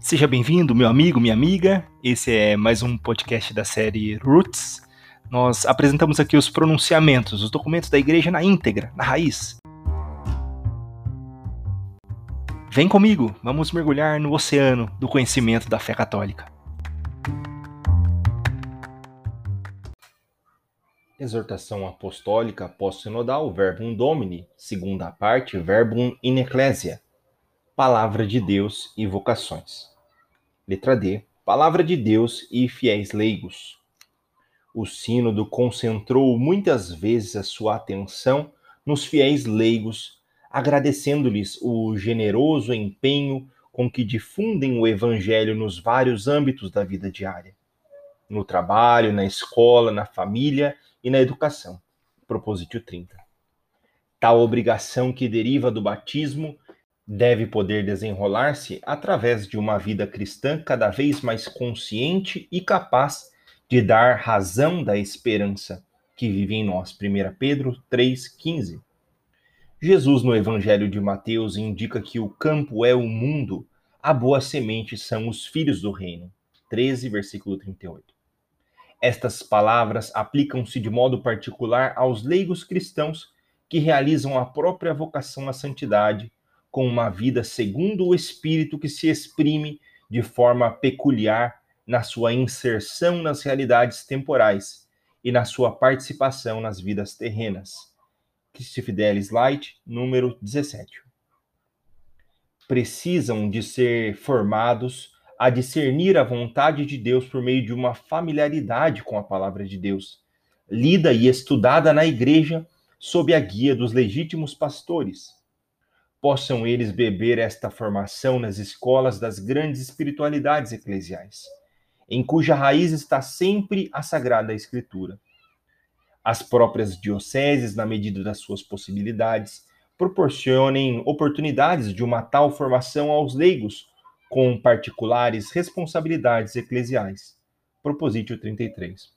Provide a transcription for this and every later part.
Seja bem-vindo, meu amigo, minha amiga. Esse é mais um podcast da série Roots. Nós apresentamos aqui os pronunciamentos, os documentos da igreja na íntegra, na raiz. Vem comigo, vamos mergulhar no oceano do conhecimento da fé católica. Exortação apostólica pós-sinodal, verbum domini, segunda parte, verbum in ecclesia. Palavra de Deus e vocações. Letra D. Palavra de Deus e fiéis leigos. O Sínodo concentrou muitas vezes a sua atenção nos fiéis leigos, agradecendo-lhes o generoso empenho com que difundem o Evangelho nos vários âmbitos da vida diária no trabalho, na escola, na família e na educação. Propositio 30. Tal obrigação que deriva do batismo deve poder desenrolar-se através de uma vida cristã cada vez mais consciente e capaz de dar razão da esperança que vive em nós. 1 Pedro 3,15. Jesus, no Evangelho de Mateus, indica que o campo é o mundo, a boa semente são os filhos do reino. 13, versículo 38. Estas palavras aplicam-se de modo particular aos leigos cristãos que realizam a própria vocação à santidade com uma vida segundo o Espírito que se exprime de forma peculiar na sua inserção nas realidades temporais e na sua participação nas vidas terrenas. Christi Fidelis Light, número 17. Precisam de ser formados a discernir a vontade de Deus por meio de uma familiaridade com a palavra de Deus, lida e estudada na igreja sob a guia dos legítimos pastores. Possam eles beber esta formação nas escolas das grandes espiritualidades eclesiais, em cuja raiz está sempre a Sagrada Escritura. As próprias dioceses, na medida das suas possibilidades, proporcionem oportunidades de uma tal formação aos leigos com particulares responsabilidades eclesiais. Propositio 33.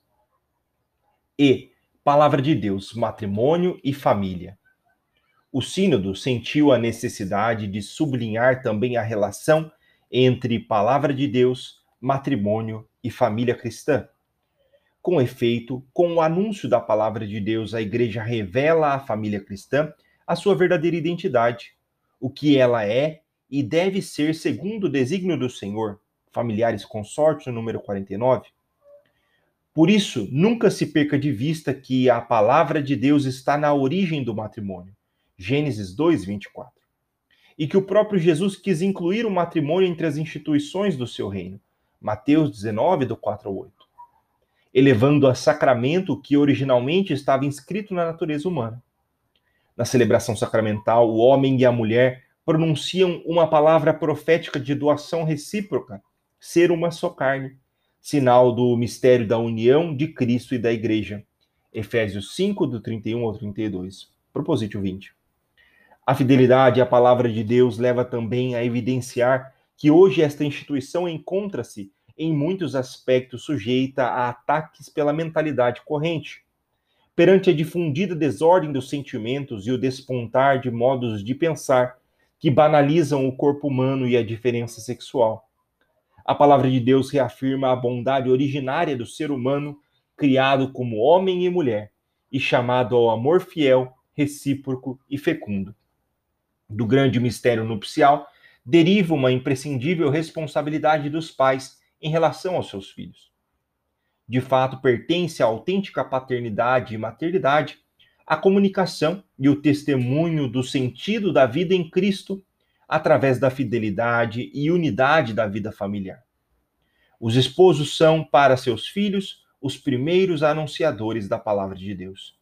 E Palavra de Deus, matrimônio e família. O Sínodo sentiu a necessidade de sublinhar também a relação entre Palavra de Deus, matrimônio e família cristã. Com efeito, com o anúncio da Palavra de Deus, a Igreja revela à família cristã a sua verdadeira identidade, o que ela é e deve ser segundo o desígnio do Senhor. Familiares Consórcio, número 49. Por isso, nunca se perca de vista que a palavra de Deus está na origem do matrimônio. Gênesis 2, 24. E que o próprio Jesus quis incluir o matrimônio entre as instituições do seu reino. Mateus 19, do 4 ao 8. Elevando a sacramento que originalmente estava inscrito na natureza humana. Na celebração sacramental, o homem e a mulher pronunciam uma palavra profética de doação recíproca, ser uma só carne, sinal do mistério da união de Cristo e da Igreja. Efésios 5, do 31 ao 32. Proposítio 20. A fidelidade à palavra de Deus leva também a evidenciar que hoje esta instituição encontra-se, em muitos aspectos, sujeita a ataques pela mentalidade corrente. Perante a difundida desordem dos sentimentos e o despontar de modos de pensar que banalizam o corpo humano e a diferença sexual. A palavra de Deus reafirma a bondade originária do ser humano, criado como homem e mulher, e chamado ao amor fiel, recíproco e fecundo. Do grande mistério nupcial deriva uma imprescindível responsabilidade dos pais em relação aos seus filhos. De fato, pertence à autêntica paternidade e maternidade a comunicação e o testemunho do sentido da vida em Cristo através da fidelidade e unidade da vida familiar. Os esposos são, para seus filhos, os primeiros anunciadores da palavra de Deus.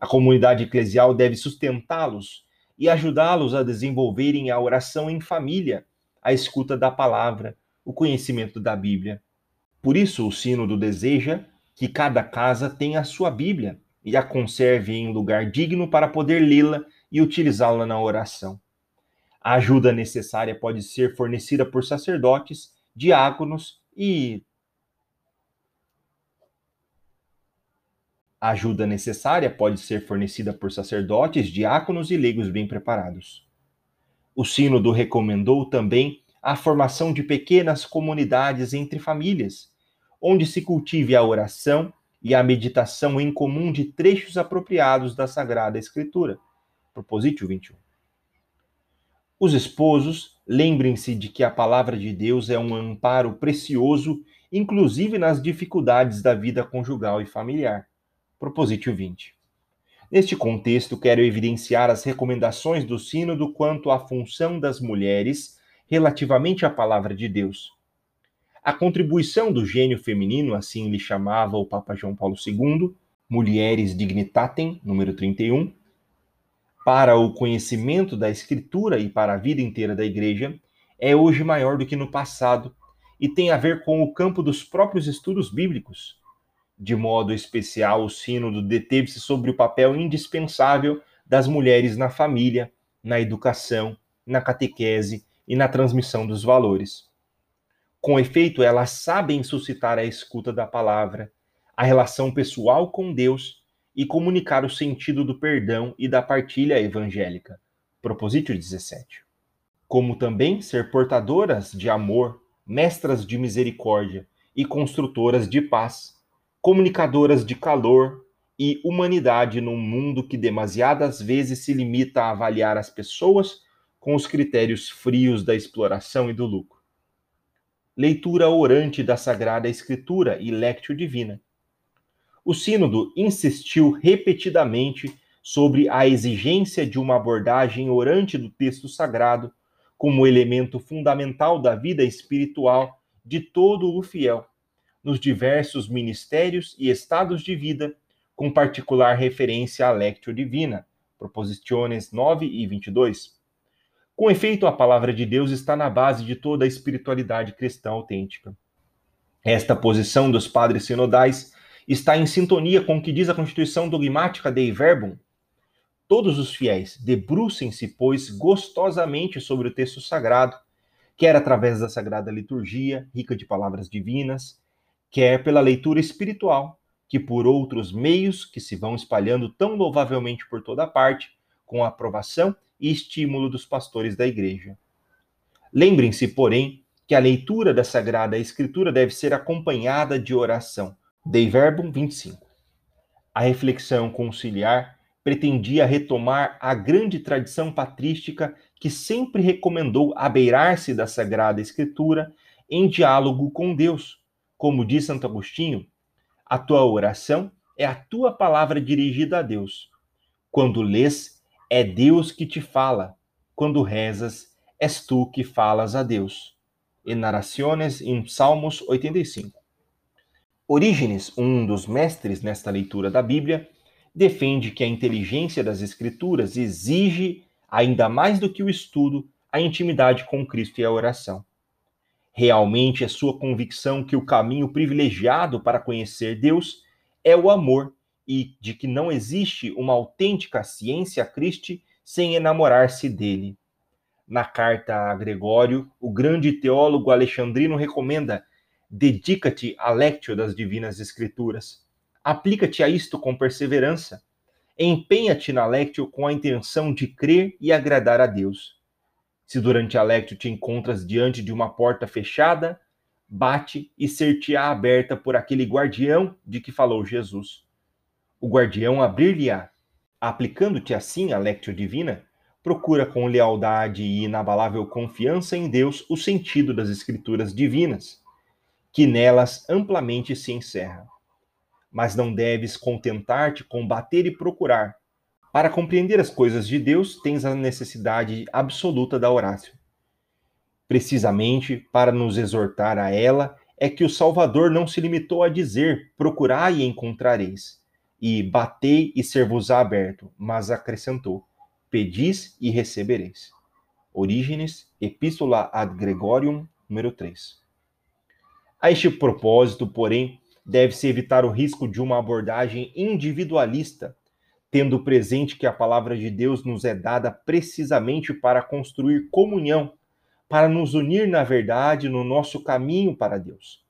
A comunidade eclesial deve sustentá-los e ajudá-los a desenvolverem a oração em família, a escuta da palavra, o conhecimento da Bíblia. Por isso, o Sínodo deseja que cada casa tenha a sua Bíblia e a conserve em lugar digno para poder lê-la e utilizá-la na oração. A ajuda necessária pode ser fornecida por sacerdotes, diáconos e A ajuda necessária pode ser fornecida por sacerdotes, diáconos e leigos bem preparados. O Sínodo recomendou também a formação de pequenas comunidades entre famílias, onde se cultive a oração e a meditação em comum de trechos apropriados da Sagrada Escritura. Propositio 21. Os esposos, lembrem-se de que a palavra de Deus é um amparo precioso, inclusive nas dificuldades da vida conjugal e familiar. Propositio 20. Neste contexto, quero evidenciar as recomendações do Sínodo quanto à função das mulheres relativamente à palavra de Deus. A contribuição do gênio feminino, assim lhe chamava o Papa João Paulo II, Mulheres Dignitatem, número 31, para o conhecimento da Escritura e para a vida inteira da Igreja, é hoje maior do que no passado e tem a ver com o campo dos próprios estudos bíblicos. De modo especial, o Sínodo deteve-se sobre o papel indispensável das mulheres na família, na educação, na catequese e na transmissão dos valores. Com efeito, elas sabem suscitar a escuta da palavra, a relação pessoal com Deus e comunicar o sentido do perdão e da partilha evangélica. Propositio 17. Como também ser portadoras de amor, mestras de misericórdia e construtoras de paz, comunicadoras de calor e humanidade num mundo que demasiadas vezes se limita a avaliar as pessoas com os critérios frios da exploração e do lucro leitura orante da Sagrada Escritura e lectio divina. O Sínodo insistiu repetidamente sobre a exigência de uma abordagem orante do texto sagrado como elemento fundamental da vida espiritual de todo o fiel, nos diversos ministérios e estados de vida, com particular referência à Lectio Divina, Proposiciones 9 e 22. Com efeito, a palavra de Deus está na base de toda a espiritualidade cristã autêntica. Esta posição dos padres sinodais está em sintonia com o que diz a Constituição dogmática Dei Verbum. Todos os fiéis debrucem-se, pois, gostosamente sobre o texto sagrado, quer através da sagrada liturgia, rica de palavras divinas, quer pela leitura espiritual, que por outros meios que se vão espalhando tão louvavelmente por toda parte, com a aprovação e estímulo dos pastores da igreja. Lembrem-se, porém, que a leitura da Sagrada Escritura deve ser acompanhada de oração. Dei Verbum 25. A reflexão conciliar pretendia retomar a grande tradição patrística que sempre recomendou abeirar-se da Sagrada Escritura em diálogo com Deus. Como diz Santo Agostinho, a tua oração é a tua palavra dirigida a Deus. Quando lês é Deus que te fala. Quando rezas, és tu que falas a Deus. E narraciones em Salmos 85. Orígenes, um dos mestres nesta leitura da Bíblia, defende que a inteligência das Escrituras exige, ainda mais do que o estudo, a intimidade com Cristo e a oração. Realmente é sua convicção que o caminho privilegiado para conhecer Deus é o amor e de que não existe uma autêntica ciência Christi sem enamorar-se dele. Na carta a Gregório, o grande teólogo alexandrino recomenda: dedica-te à lectio das divinas escrituras. Aplica-te a isto com perseverança. Empenha-te na lectio com a intenção de crer e agradar a Deus. Se durante a lectio te encontras diante de uma porta fechada, bate e ser-te-á aberta por aquele guardião de que falou Jesus o guardião abrir-lhe-á. Aplicando-te assim a lectio divina, procura com lealdade e inabalável confiança em Deus o sentido das escrituras divinas, que nelas amplamente se encerra. Mas não deves contentar-te com bater e procurar. Para compreender as coisas de Deus, tens a necessidade absoluta da orácio. Precisamente para nos exortar a ela, é que o Salvador não se limitou a dizer: procurai e encontrareis e batei e ser-vos-á aberto, mas acrescentou: pedis e recebereis. Orígenes, Epístola ad Gregorium, número 3. A este propósito, porém, deve-se evitar o risco de uma abordagem individualista, tendo presente que a palavra de Deus nos é dada precisamente para construir comunhão, para nos unir na verdade no nosso caminho para Deus.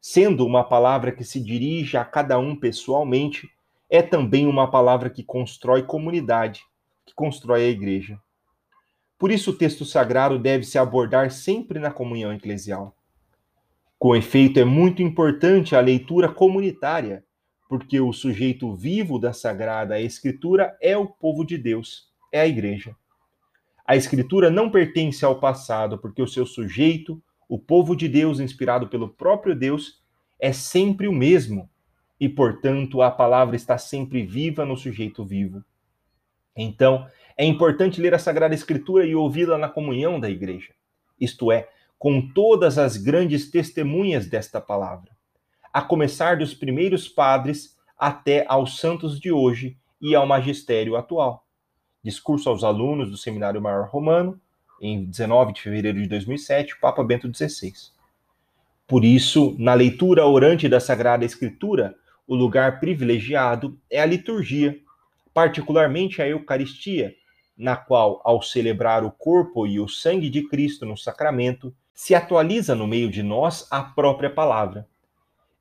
Sendo uma palavra que se dirige a cada um pessoalmente, é também uma palavra que constrói comunidade, que constrói a igreja. Por isso, o texto sagrado deve se abordar sempre na comunhão eclesial. Com efeito, é muito importante a leitura comunitária, porque o sujeito vivo da Sagrada Escritura é o povo de Deus, é a igreja. A Escritura não pertence ao passado, porque o seu sujeito, o povo de Deus, inspirado pelo próprio Deus, é sempre o mesmo, e, portanto, a palavra está sempre viva no sujeito vivo. Então, é importante ler a Sagrada Escritura e ouvi-la na comunhão da igreja, isto é, com todas as grandes testemunhas desta palavra, a começar dos primeiros padres até aos santos de hoje e ao magistério atual. Discurso aos alunos do Seminário Maior Romano, em 19 de fevereiro de 2007, Papa Bento XVI. Por isso, na leitura orante da Sagrada Escritura, o lugar privilegiado é a liturgia, particularmente a Eucaristia, na qual, ao celebrar o corpo e o sangue de Cristo no sacramento, se atualiza no meio de nós a própria palavra.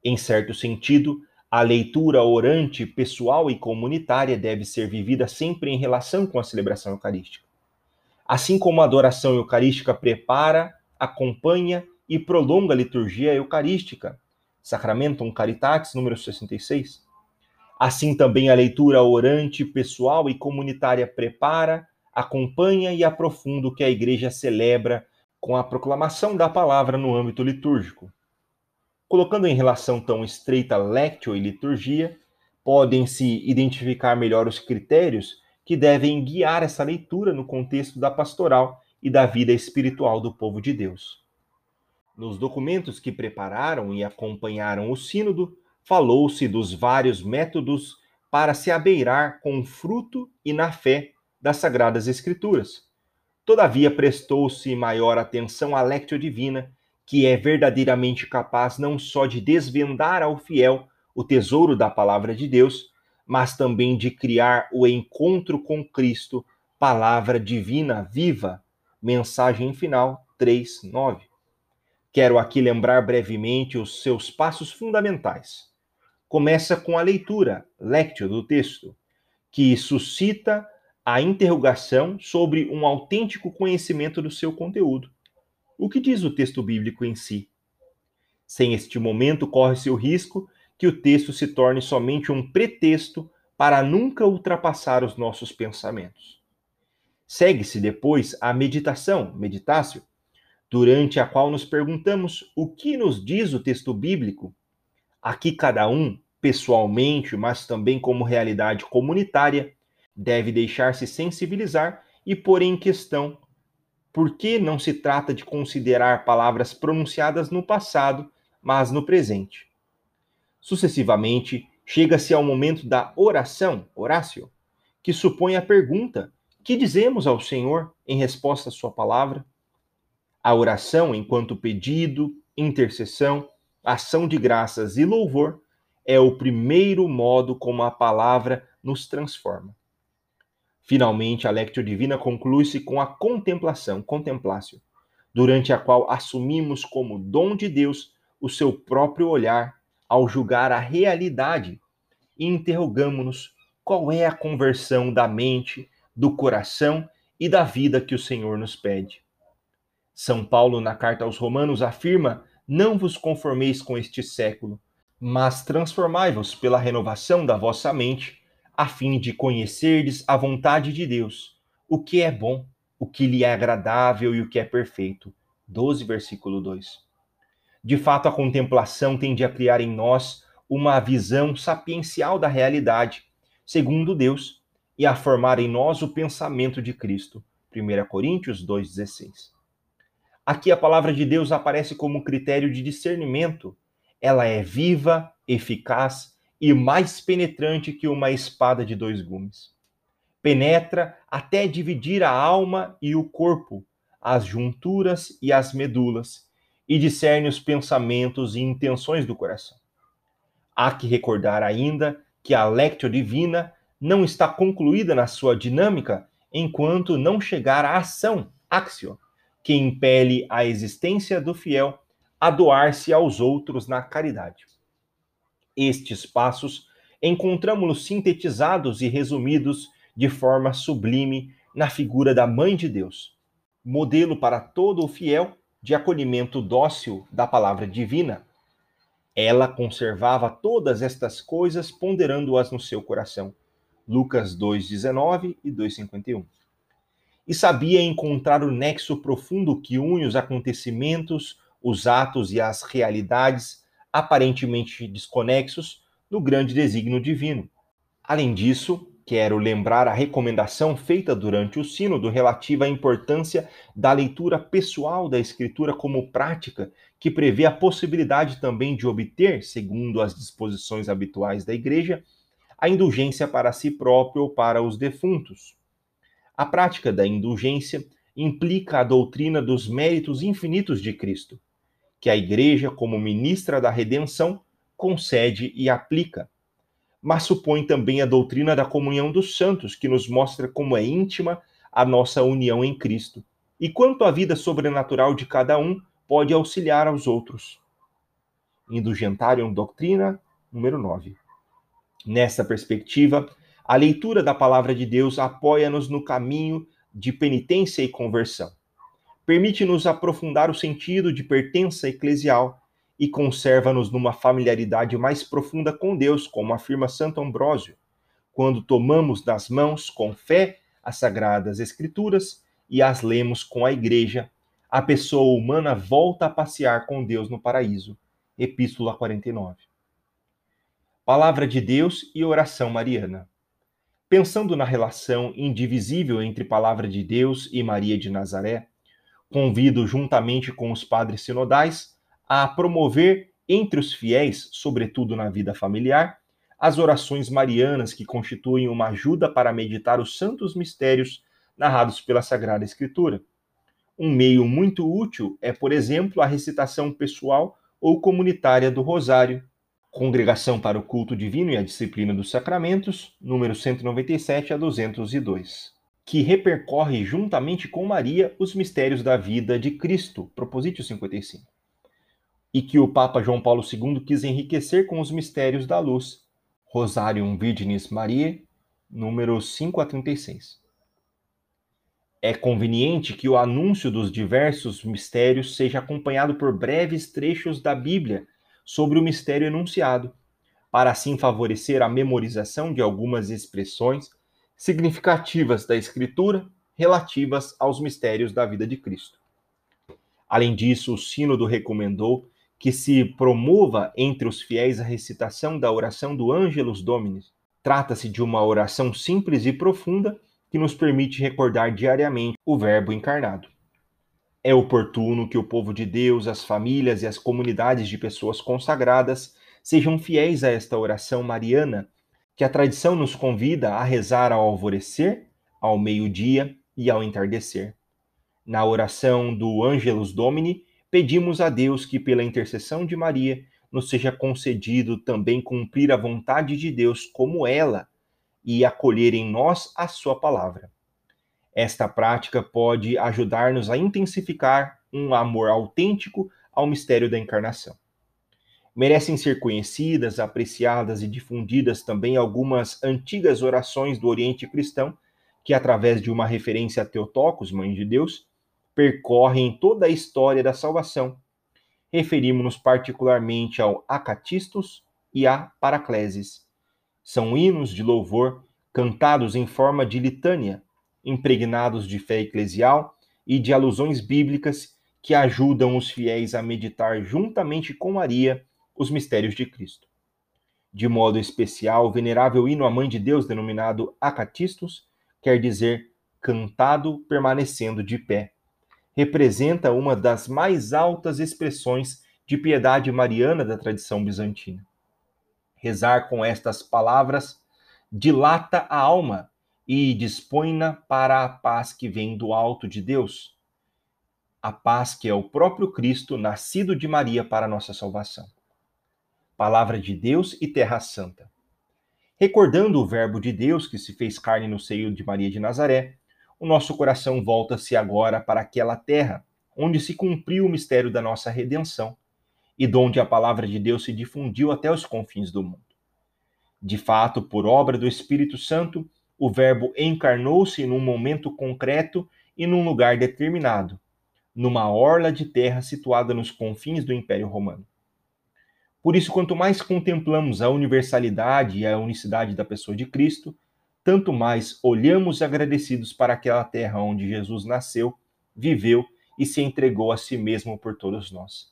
Em certo sentido, a leitura orante, pessoal e comunitária deve ser vivida sempre em relação com a celebração eucarística. Assim como a adoração eucarística prepara, acompanha e prolonga a liturgia eucarística, Sacramentum Caritatis, número 66. Assim também a leitura orante, pessoal e comunitária prepara, acompanha e aprofunda o que a igreja celebra com a proclamação da palavra no âmbito litúrgico. Colocando em relação tão estreita lectio e liturgia, podem-se identificar melhor os critérios que devem guiar essa leitura no contexto da pastoral e da vida espiritual do povo de Deus. Nos documentos que prepararam e acompanharam o Sínodo, falou-se dos vários métodos para se abeirar com o fruto e na fé das Sagradas Escrituras Todavia, prestou-se maior atenção à Lectio Divina, que é verdadeiramente capaz não só de desvendar ao fiel o tesouro da palavra de Deus, mas também de criar o encontro com Cristo, palavra divina viva. Mensagem final 3:9. Quero aqui lembrar brevemente os seus passos fundamentais. Começa com a leitura, lectio do texto, que suscita a interrogação sobre um autêntico conhecimento do seu conteúdo. O que diz o texto bíblico em si? Sem este momento, corre-se o risco que o texto se torne somente um pretexto para nunca ultrapassar os nossos pensamentos. Segue-se depois a meditação, meditácio, durante a qual nos perguntamos o que nos diz o texto bíblico. Aqui cada um, pessoalmente, mas também como realidade comunitária, deve deixar-se sensibilizar e pôr em questão por que não se trata de considerar palavras pronunciadas no passado, mas no presente. Sucessivamente, chega-se ao momento da oração, orácio, que supõe a pergunta: que dizemos ao Senhor em resposta à sua palavra? A oração, enquanto pedido, intercessão, ação de graças e louvor, é o primeiro modo como a palavra nos transforma. Finalmente, a Lectio Divina conclui-se com a contemplação, contemplácio, durante a qual assumimos como dom de Deus o seu próprio olhar ao julgar a realidade e interrogamos-nos qual é a conversão da mente, do coração e da vida que o Senhor nos pede. São Paulo, na carta aos Romanos, afirma: Não vos conformeis com este século, mas transformai-vos pela renovação da vossa mente a fim de conhecerdes a vontade de Deus, o que é bom, o que lhe é agradável e o que é perfeito. 12, versículo 2. De fato, a contemplação tende a criar em nós uma visão sapiencial da realidade, segundo Deus, e a formar em nós o pensamento de Cristo. 1 Coríntios 2,16. Aqui a palavra de Deus aparece como critério de discernimento. Ela é viva, eficaz e mais penetrante que uma espada de dois gumes. Penetra até dividir a alma e o corpo, as junturas e as medulas, e discerne os pensamentos e intenções do coração. Há que recordar ainda que a Lectio Divina não está concluída na sua dinâmica enquanto não chegar à ação, axio, que impele a existência do fiel a doar-se aos outros na caridade. Estes passos encontramos-los sintetizados e resumidos de forma sublime na figura da Mãe de Deus, modelo para todo o fiel de acolhimento dócil da palavra divina. Ela conservava todas estas coisas, ponderando-as no seu coração. Lucas 2:19 e 2:51. E sabia encontrar o nexo profundo que une os acontecimentos, os atos e as realidades aparentemente desconexos no grande desígnio divino. Além disso, quero lembrar a recomendação feita durante o Sínodo relativa à importância da leitura pessoal da Escritura como prática, que prevê a possibilidade também de obter, segundo as disposições habituais da Igreja, a indulgência para si próprio ou para os defuntos. A prática da indulgência implica a doutrina dos méritos infinitos de Cristo, que a Igreja, como ministra da redenção, concede e aplica mas supõe também a doutrina da comunhão dos santos, que nos mostra como é íntima a nossa união em Cristo, e quanto a vida sobrenatural de cada um pode auxiliar aos outros. Indulgentarium Doutrina, número 9. Nessa perspectiva, a leitura da palavra de Deus apoia-nos no caminho de penitência e conversão. Permite-nos aprofundar o sentido de pertença eclesial e conserva-nos numa familiaridade mais profunda com Deus, como afirma Santo Ambrósio, quando tomamos nas mãos com fé as sagradas Escrituras e as lemos com a Igreja, a pessoa humana volta a passear com Deus no paraíso. Epístola 49. Palavra de Deus e oração mariana. Pensando na relação indivisível entre Palavra de Deus e Maria de Nazaré, convido, juntamente com os padres sinodais, a promover entre os fiéis, sobretudo na vida familiar, as orações marianas que constituem uma ajuda para meditar os santos mistérios narrados pela Sagrada Escritura. Um meio muito útil é, por exemplo, a recitação pessoal ou comunitária do Rosário, Congregação para o Culto Divino e a Disciplina dos Sacramentos, número 197 a 202, que repercorre juntamente com Maria os mistérios da vida de Cristo, Propositio 55 e que o Papa João Paulo II quis enriquecer com os mistérios da luz. Rosarium Virginis Mariae, número 5 a 36. É conveniente que o anúncio dos diversos mistérios seja acompanhado por breves trechos da Bíblia sobre o mistério enunciado, para assim favorecer a memorização de algumas expressões significativas da Escritura relativas aos mistérios da vida de Cristo. Além disso, o Sínodo recomendou que se promova entre os fiéis a recitação da oração do Ângelus Domini. Trata-se de uma oração simples e profunda que nos permite recordar diariamente o Verbo encarnado. É oportuno que o povo de Deus, as famílias e as comunidades de pessoas consagradas sejam fiéis a esta oração mariana, que a tradição nos convida a rezar ao alvorecer, ao meio-dia e ao entardecer. Na oração do Ângelus Domini, pedimos a Deus que, pela intercessão de Maria, nos seja concedido também cumprir a vontade de Deus como ela e acolher em nós a sua palavra. Esta prática pode ajudar-nos a intensificar um amor autêntico ao mistério da encarnação. Merecem ser conhecidas, apreciadas e difundidas também algumas antigas orações do Oriente Cristão, que, através de uma referência a Teotocos, Mãe de Deus, percorrem toda a história da salvação. Referimos-nos particularmente ao Acatistus e a Paracleses. São hinos de louvor cantados em forma de litânia, impregnados de fé eclesial e de alusões bíblicas que ajudam os fiéis a meditar juntamente com Maria os mistérios de Cristo. De modo especial, o venerável hino à Mãe de Deus, denominado Acatistus, quer dizer cantado permanecendo de pé representa uma das mais altas expressões de piedade mariana da tradição bizantina. Rezar com estas palavras dilata a alma e dispõe-na para a paz que vem do alto de Deus, a paz que é o próprio Cristo, nascido de Maria para nossa salvação. Palavra de Deus e Terra Santa. Recordando o Verbo de Deus que se fez carne no seio de Maria de Nazaré, o nosso coração volta-se agora para aquela terra onde se cumpriu o mistério da nossa redenção e donde a palavra de Deus se difundiu até os confins do mundo. De fato, por obra do Espírito Santo, o Verbo encarnou-se num momento concreto e num lugar determinado, numa orla de terra situada nos confins do Império Romano. Por isso, quanto mais contemplamos a universalidade e a unicidade da pessoa de Cristo, tanto mais olhamos agradecidos para aquela terra onde Jesus nasceu, viveu e se entregou a si mesmo por todos nós.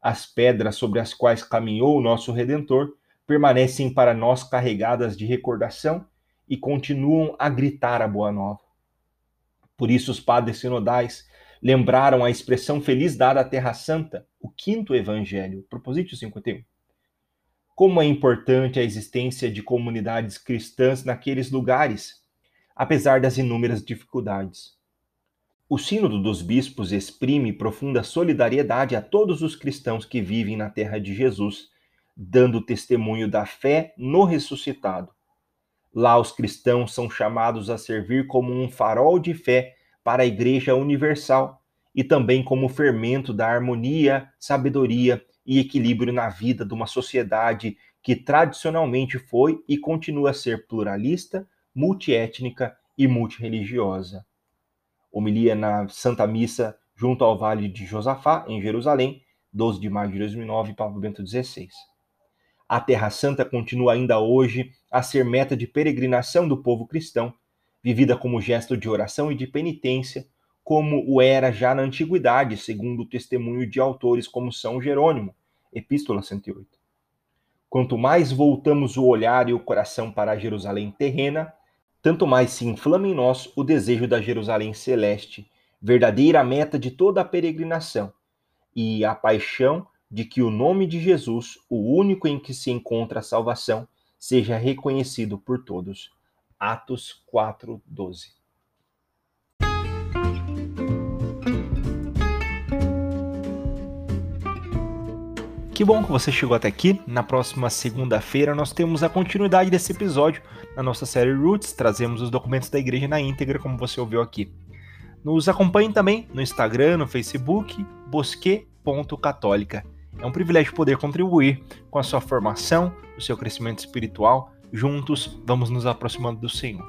As pedras sobre as quais caminhou o nosso Redentor permanecem para nós carregadas de recordação e continuam a gritar a boa nova. Por isso, os padres sinodais lembraram a expressão feliz dada à Terra Santa, o quinto evangelho, Propositio 51. Como é importante a existência de comunidades cristãs naqueles lugares, apesar das inúmeras dificuldades. O Sínodo dos Bispos exprime profunda solidariedade a todos os cristãos que vivem na terra de Jesus, dando testemunho da fé no ressuscitado Lá, os cristãos são chamados a servir como um farol de fé para a Igreja Universal e também como fermento da harmonia, sabedoria e equilíbrio na vida de uma sociedade que tradicionalmente foi e continua a ser pluralista, multiétnica e multireligiosa. Homilia na Santa Missa junto ao Vale de Josafá, em Jerusalém, 12 de maio de 2009, Papa Bento XVI. A Terra Santa continua ainda hoje a ser meta de peregrinação do povo cristão, vivida como gesto de oração e de penitência, como o era já na antiguidade, segundo o testemunho de autores como São Jerônimo, Epístola 108. Quanto mais voltamos o olhar e o coração para a Jerusalém terrena, tanto mais se inflama em nós o desejo da Jerusalém celeste, verdadeira meta de toda a peregrinação, e a paixão de que o nome de Jesus, o único em que se encontra a salvação, seja reconhecido por todos. Atos 4:12. Que bom que você chegou até aqui. Na próxima segunda-feira nós temos a continuidade desse episódio na nossa série Roots. Trazemos os documentos da igreja na íntegra, como você ouviu aqui. Nos acompanhe também no Instagram, no Facebook, bosque.católica. É um privilégio poder contribuir com a sua formação, o seu crescimento espiritual. Juntos, vamos nos aproximando do Senhor.